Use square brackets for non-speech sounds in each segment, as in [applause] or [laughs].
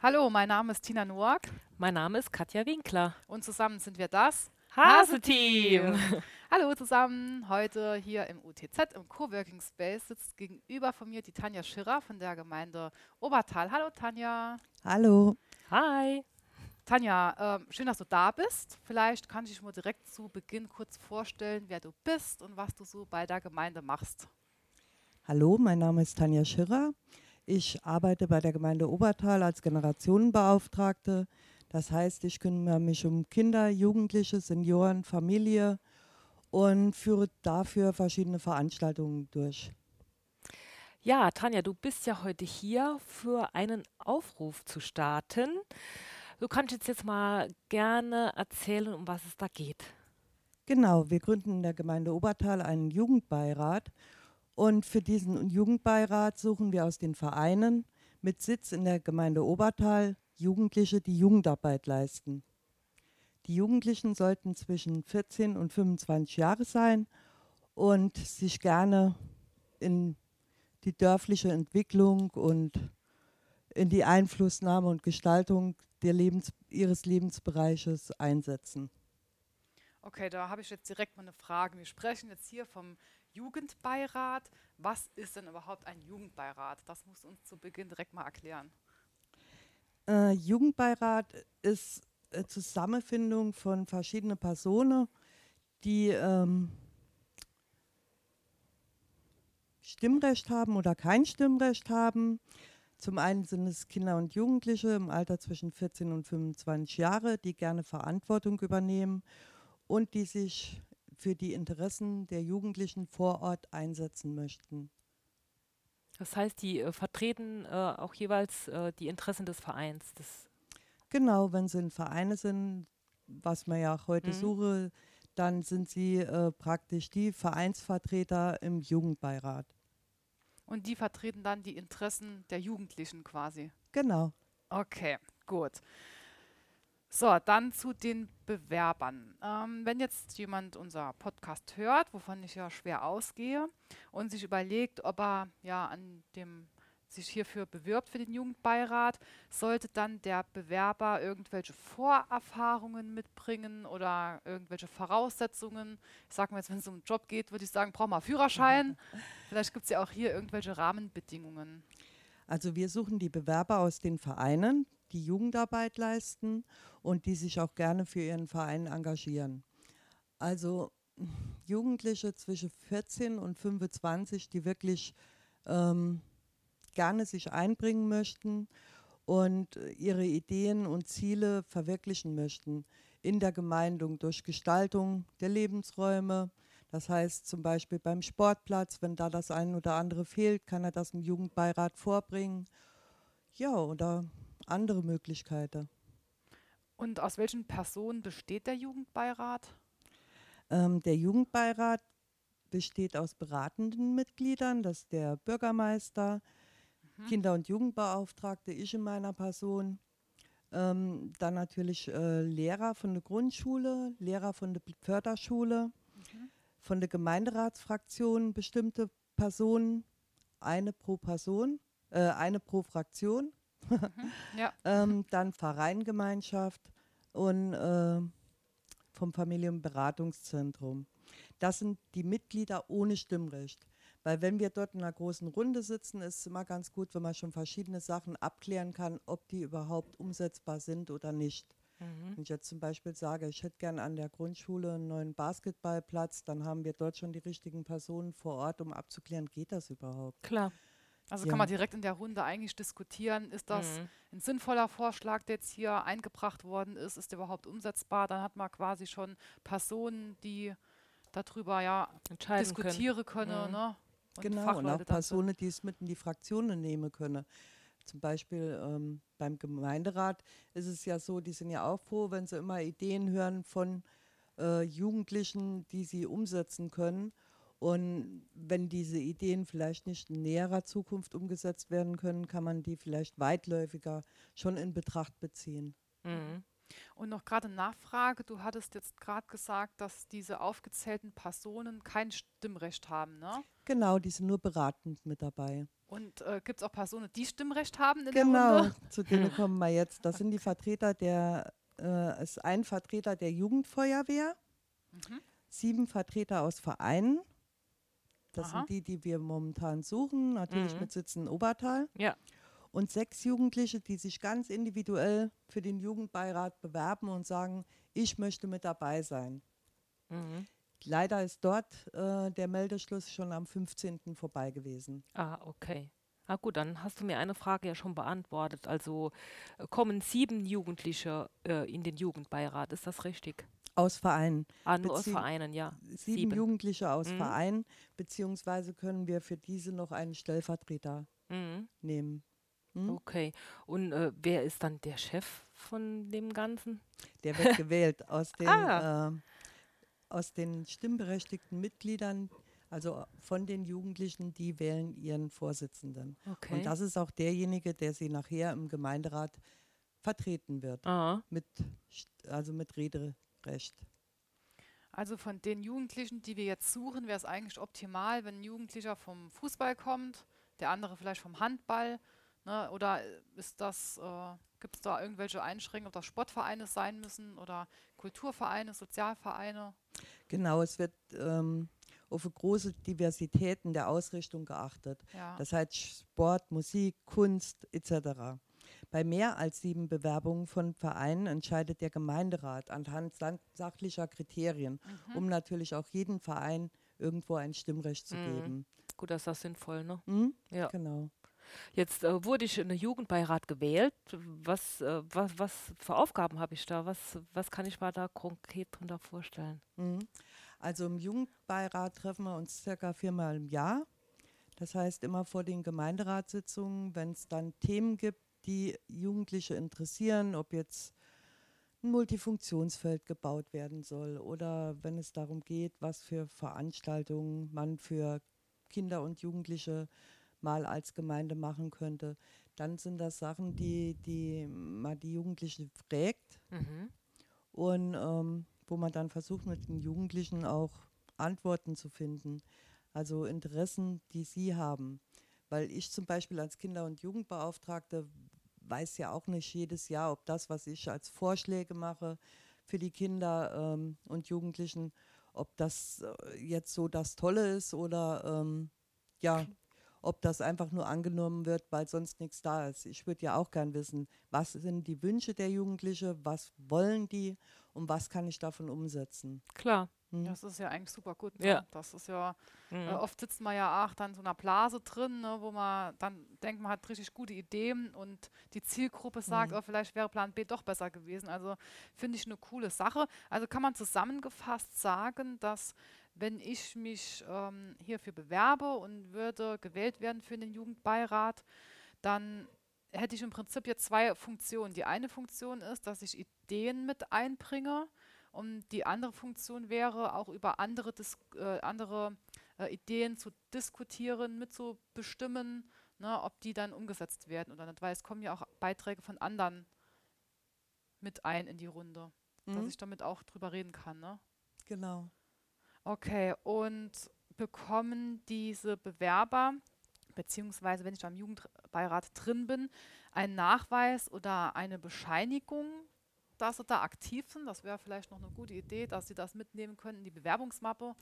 Hallo, mein Name ist Tina Noack Mein Name ist Katja Winkler. und zusammen sind wir das Hase-Team. [laughs] Hallo zusammen, heute hier im UTZ im Coworking Space sitzt gegenüber von mir die Tanja Schirrer von der Gemeinde Obertal. Hallo Tanja. Hallo. Hi. Tanja, ähm, schön, dass du da bist. Vielleicht kann ich dich mal direkt zu Beginn kurz vorstellen, wer du bist und was du so bei der Gemeinde machst. Hallo, mein Name ist Tanja Schirrer. Ich arbeite bei der Gemeinde Obertal als Generationenbeauftragte. Das heißt, ich kümmere mich um Kinder, Jugendliche, Senioren, Familie und führe dafür verschiedene Veranstaltungen durch. Ja, Tanja, du bist ja heute hier für einen Aufruf zu starten. Du kannst jetzt, jetzt mal gerne erzählen, um was es da geht. Genau, wir gründen in der Gemeinde Obertal einen Jugendbeirat und für diesen Jugendbeirat suchen wir aus den Vereinen mit Sitz in der Gemeinde Obertal Jugendliche, die Jugendarbeit leisten. Die Jugendlichen sollten zwischen 14 und 25 Jahre sein und sich gerne in die dörfliche Entwicklung und in die Einflussnahme und Gestaltung Lebens ihres Lebensbereiches einsetzen. Okay, da habe ich jetzt direkt mal eine Frage. Wir sprechen jetzt hier vom Jugendbeirat. Was ist denn überhaupt ein Jugendbeirat? Das musst du uns zu Beginn direkt mal erklären. Äh, Jugendbeirat ist äh, Zusammenfindung von verschiedenen Personen, die ähm, Stimmrecht haben oder kein Stimmrecht haben. Zum einen sind es Kinder und Jugendliche im Alter zwischen 14 und 25 Jahre, die gerne Verantwortung übernehmen und die sich für die Interessen der Jugendlichen vor Ort einsetzen möchten. Das heißt, die äh, vertreten äh, auch jeweils äh, die Interessen des Vereins. Das Genau, wenn sie in Vereine sind, was man ja auch heute Mhm. suche, dann sind sie äh, praktisch die Vereinsvertreter im Jugendbeirat. Und die vertreten dann die Interessen der Jugendlichen quasi. Genau. Okay, gut. So, dann zu den Bewerbern. Ähm, wenn jetzt jemand unser Podcast hört, wovon ich ja schwer ausgehe, und sich überlegt, ob er ja an dem sich hierfür bewirbt für den Jugendbeirat, sollte dann der Bewerber irgendwelche Vorerfahrungen mitbringen oder irgendwelche Voraussetzungen. Ich sage mal jetzt, wenn es um einen Job geht, würde ich sagen, braucht man Führerschein. [laughs] Vielleicht gibt es ja auch hier irgendwelche Rahmenbedingungen. Also wir suchen die Bewerber aus den Vereinen, die Jugendarbeit leisten und die sich auch gerne für ihren Verein engagieren. Also Jugendliche zwischen 14 und 25, die wirklich ähm, gerne sich einbringen möchten und ihre Ideen und Ziele verwirklichen möchten in der Gemeindung durch Gestaltung der Lebensräume. Das heißt zum Beispiel beim Sportplatz, wenn da das ein oder andere fehlt, kann er das im Jugendbeirat vorbringen. Ja, oder andere Möglichkeiten. Und aus welchen Personen besteht der Jugendbeirat? Ähm, der Jugendbeirat besteht aus beratenden Mitgliedern, das ist der Bürgermeister, Kinder- und Jugendbeauftragte, ich in meiner Person. Ähm, dann natürlich äh, Lehrer von der Grundschule, Lehrer von der Förderschule, von der Gemeinderatsfraktion bestimmte Personen, eine pro Person, äh, eine pro Fraktion. Ja. [laughs] ähm, dann Vereingemeinschaft und äh, vom Familienberatungszentrum. Das sind die Mitglieder ohne Stimmrecht. Weil wenn wir dort in einer großen Runde sitzen, ist es immer ganz gut, wenn man schon verschiedene Sachen abklären kann, ob die überhaupt umsetzbar sind oder nicht. Wenn ich jetzt zum Beispiel sage, ich hätte gern an der Grundschule einen neuen Basketballplatz, dann haben wir dort schon die richtigen Personen vor Ort, um abzuklären, geht das überhaupt? klar. Also Ja. kann man direkt in der Runde eigentlich diskutieren, ist das Mhm. ein sinnvoller Vorschlag, der jetzt hier eingebracht worden ist, ist der überhaupt umsetzbar? Dann hat man quasi schon Personen, die darüber ja Entscheiden können. diskutieren können. Mhm. ne? Und genau, und auch. Personen, die es mit in die Fraktionen nehmen können. Zum Beispiel ähm, beim Gemeinderat ist es ja so, die sind ja auch froh, wenn sie immer Ideen hören von äh, Jugendlichen, die sie umsetzen können. Und wenn diese Ideen vielleicht nicht in näherer Zukunft umgesetzt werden können, kann man die vielleicht weitläufiger schon in Betracht beziehen. Mhm. Und noch gerade Nachfrage, du hattest jetzt gerade gesagt, dass diese aufgezählten Personen kein Stimmrecht haben, ne? Genau, die sind nur beratend mit dabei. Und äh, gibt es auch Personen, die Stimmrecht haben in genau, der Runde? zu denen [laughs] kommen wir jetzt. Das sind die Vertreter der, äh, ist ein Vertreter der Jugendfeuerwehr, Mhm. sieben Vertreter aus Vereinen. Das Aha. sind die, die wir momentan suchen, natürlich Mhm. mit Sitz in Obertal. Ja. Und sechs Jugendliche, die sich ganz individuell für den Jugendbeirat bewerben und sagen, ich möchte mit dabei sein. Mhm. Leider ist dort äh, der Meldeschluss schon am 15. vorbei gewesen. Ah, okay. Ah gut, dann hast du mir eine Frage ja schon beantwortet. Also äh, kommen sieben Jugendliche äh, in den Jugendbeirat, ist das richtig? Aus Vereinen. Ah, nur aus Bezieh- Vereinen, ja. Sieben, Sieben. Jugendliche aus Mhm. Vereinen, beziehungsweise können wir für diese noch einen Stellvertreter Mhm. nehmen. Hm? Okay. Und äh, wer ist dann der Chef von dem Ganzen? Der wird gewählt aus [laughs] den, Ah. äh, aus den stimmberechtigten Mitgliedern, also von den Jugendlichen, die wählen ihren Vorsitzenden. Okay. Und das ist auch derjenige, der sie nachher im Gemeinderat vertreten wird, ah, mit, also mit Rederecht. Also von den Jugendlichen, die wir jetzt suchen, wäre es eigentlich optimal, wenn ein Jugendlicher vom Fußball kommt, der andere vielleicht vom Handball. Ne? Oder ist das, äh, gibt es da irgendwelche Einschränkungen, ob das Sportvereine sein müssen oder Kulturvereine, Sozialvereine? Genau, es wird ähm, auf eine große Diversität in der Ausrichtung geachtet. Ja. Das heißt Sport, Musik, Kunst etc. Bei mehr als sieben Bewerbungen von Vereinen entscheidet der Gemeinderat anhand sachlicher Kriterien, Mhm. um natürlich auch jeden Verein irgendwo ein Stimmrecht zu Mhm. geben. gut, das ist das sinnvoll, ne? Hm? Ja. Genau. Jetzt äh, wurde ich in den Jugendbeirat gewählt. Was, äh, was, was für Aufgaben habe ich da? Was, was kann ich mir da konkret drunter vorstellen? Mhm. Also im Jugendbeirat treffen wir uns circa viermal im Jahr. Das heißt immer vor den Gemeinderatssitzungen, wenn es dann Themen gibt, die Jugendliche interessieren, ob jetzt ein Multifunktionsfeld gebaut werden soll oder wenn es darum geht, was für Veranstaltungen man für Kinder und Jugendliche mal als Gemeinde machen könnte, dann sind das Sachen, die, die man die Jugendlichen fragt Mhm. und ähm, wo man dann versucht, mit den Jugendlichen auch Antworten zu finden. Also Interessen, die sie haben. Weil ich zum Beispiel als Kinder- und Jugendbeauftragte weiß ja auch nicht jedes Jahr, ob das, was ich als Vorschläge mache für die Kinder ähm, und Jugendlichen, ob das äh, jetzt so das Tolle ist oder ähm, ja, ob das einfach nur angenommen wird, weil sonst nichts da ist. Ich würde ja auch gern wissen, was sind die Wünsche der Jugendlichen, was wollen die und was kann ich davon umsetzen. Klar. Hm? Das ist ja eigentlich super gut. Ne? Ja. Das ist ja, Mhm. äh, oft sitzt man ja auch dann in so einer Blase drin, ne, wo man dann denkt, man hat richtig gute Ideen und die Zielgruppe sagt, Mhm. oh, vielleicht wäre Plan B doch besser gewesen. Also finde ich eine coole Sache. Also kann man zusammengefasst sagen, dass wenn ich mich ähm, hierfür bewerbe und würde gewählt werden für den Jugendbeirat, dann hätte ich im Prinzip jetzt zwei Funktionen. Die eine Funktion ist, dass ich Ideen mit einbringe und die andere Funktion wäre, auch über andere, Dis äh, andere äh, Ideen zu diskutieren, mitzubestimmen, ne, ob die dann umgesetzt werden oder nicht. Weil es kommen ja auch Beiträge von anderen mit ein in die Runde, dass Mhm. ich damit auch drüber reden kann. Ne? Genau. Okay, und bekommen diese Bewerber, beziehungsweise wenn ich da im Jugendbeirat drin bin, einen Nachweis oder eine Bescheinigung, dass sie da aktiv sind? Das wäre vielleicht noch eine gute Idee, dass sie das mitnehmen können in die Bewerbungsmappe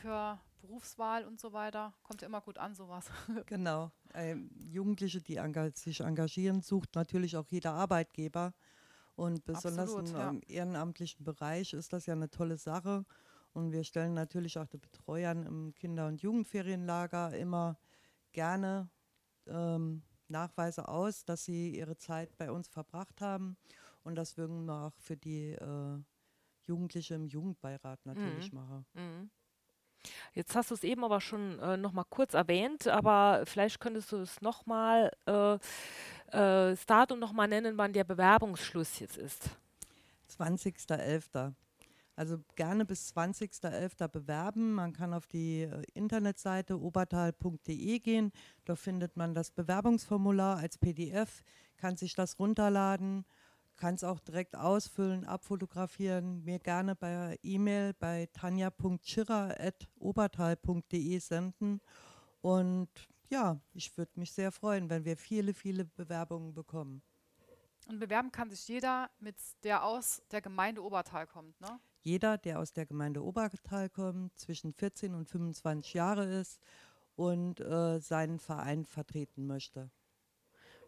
für Berufswahl und so weiter. Kommt ja immer gut an, sowas. [laughs] Genau. Ähm, Jugendliche, die enga sich engagieren, sucht natürlich auch jeder Arbeitgeber. Und besonders Absolut, im ja. ähm, ehrenamtlichen Bereich ist das ja eine tolle Sache. Und wir stellen natürlich auch den Betreuern im Kinder- und Jugendferienlager immer gerne ähm, Nachweise aus, dass sie ihre Zeit bei uns verbracht haben. Und das würden wir auch für die äh, Jugendliche im Jugendbeirat natürlich machen. Mhm. Jetzt hast du es eben aber schon äh, noch mal kurz erwähnt, aber vielleicht könntest du es noch mal äh, äh, das Datum noch mal nennen, wann der Bewerbungsschluss jetzt ist. 20.11. Also gerne bis 20.11. bewerben. Man kann auf die äh, Internetseite obertal.de gehen. Dort findet man das Bewerbungsformular als PDF, kann sich das runterladen, kann es auch direkt ausfüllen, abfotografieren, mir gerne bei E-Mail bei tanja.schirrer.obertal.de senden. Und ja, ich würde mich sehr freuen, wenn wir viele, viele Bewerbungen bekommen. Und bewerben kann sich jeder, mit der aus der Gemeinde Obertal kommt, ne? Jeder, der aus der Gemeinde Obertal kommt, zwischen 14 und 25 Jahre ist und äh, seinen Verein vertreten möchte.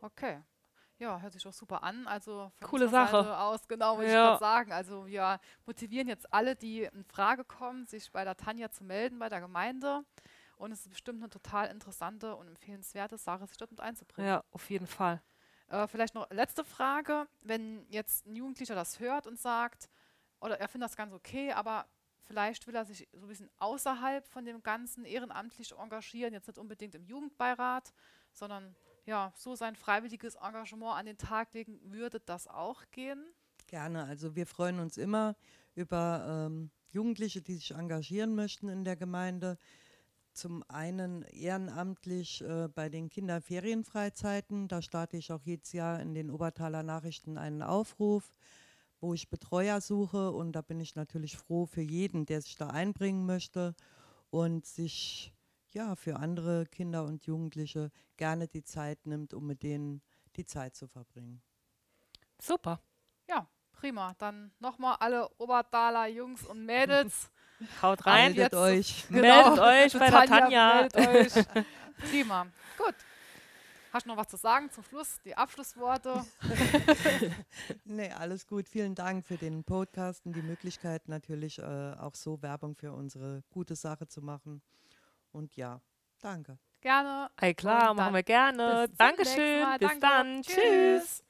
Okay. Ja, hört sich doch super an. Also Coole Sache. Aus, genau, wollte Ja. ich gerade sagen. Also wir motivieren jetzt alle, die in Frage kommen, sich bei der Tanja zu melden, bei der Gemeinde. Und es ist bestimmt eine total interessante und empfehlenswerte Sache, sich dort mit einzubringen. Ja, auf jeden Fall. Äh, vielleicht noch letzte Frage. Wenn jetzt ein Jugendlicher das hört und sagt, oder er findet das ganz okay, aber vielleicht will er sich so ein bisschen außerhalb von dem Ganzen ehrenamtlich engagieren, jetzt nicht unbedingt im Jugendbeirat, sondern ja, so sein freiwilliges Engagement an den Tag legen, würde das auch gehen? Gerne. Also wir freuen uns immer über ähm, Jugendliche, die sich engagieren möchten in der Gemeinde. Zum einen ehrenamtlich äh, bei den Kinderferienfreizeiten. Da starte ich auch jedes Jahr in den Obertaler Nachrichten einen Aufruf, wo ich Betreuer suche. Und da bin ich natürlich froh für jeden, der sich da einbringen möchte und sich ja für andere Kinder und Jugendliche gerne die Zeit nimmt, um mit denen die Zeit zu verbringen. Super. Ja, prima. Dann nochmal alle Obertaler Jungs und Mädels. [laughs] Haut rein. Meldet jetzt- euch. [laughs] Meldet euch bei der Tanja. Meldet euch. Prima. Gut. Hast du noch was zu sagen zum Schluss? Die Abschlussworte? [laughs] Nee, alles gut. Vielen Dank für den Podcast und die Möglichkeit, natürlich äh, auch so Werbung für unsere gute Sache zu machen. Und ja, danke. Gerne. Ey, klar, machen wir gerne. bis Dankeschön. Bis Danke. dann. Tschüss. Tschüss.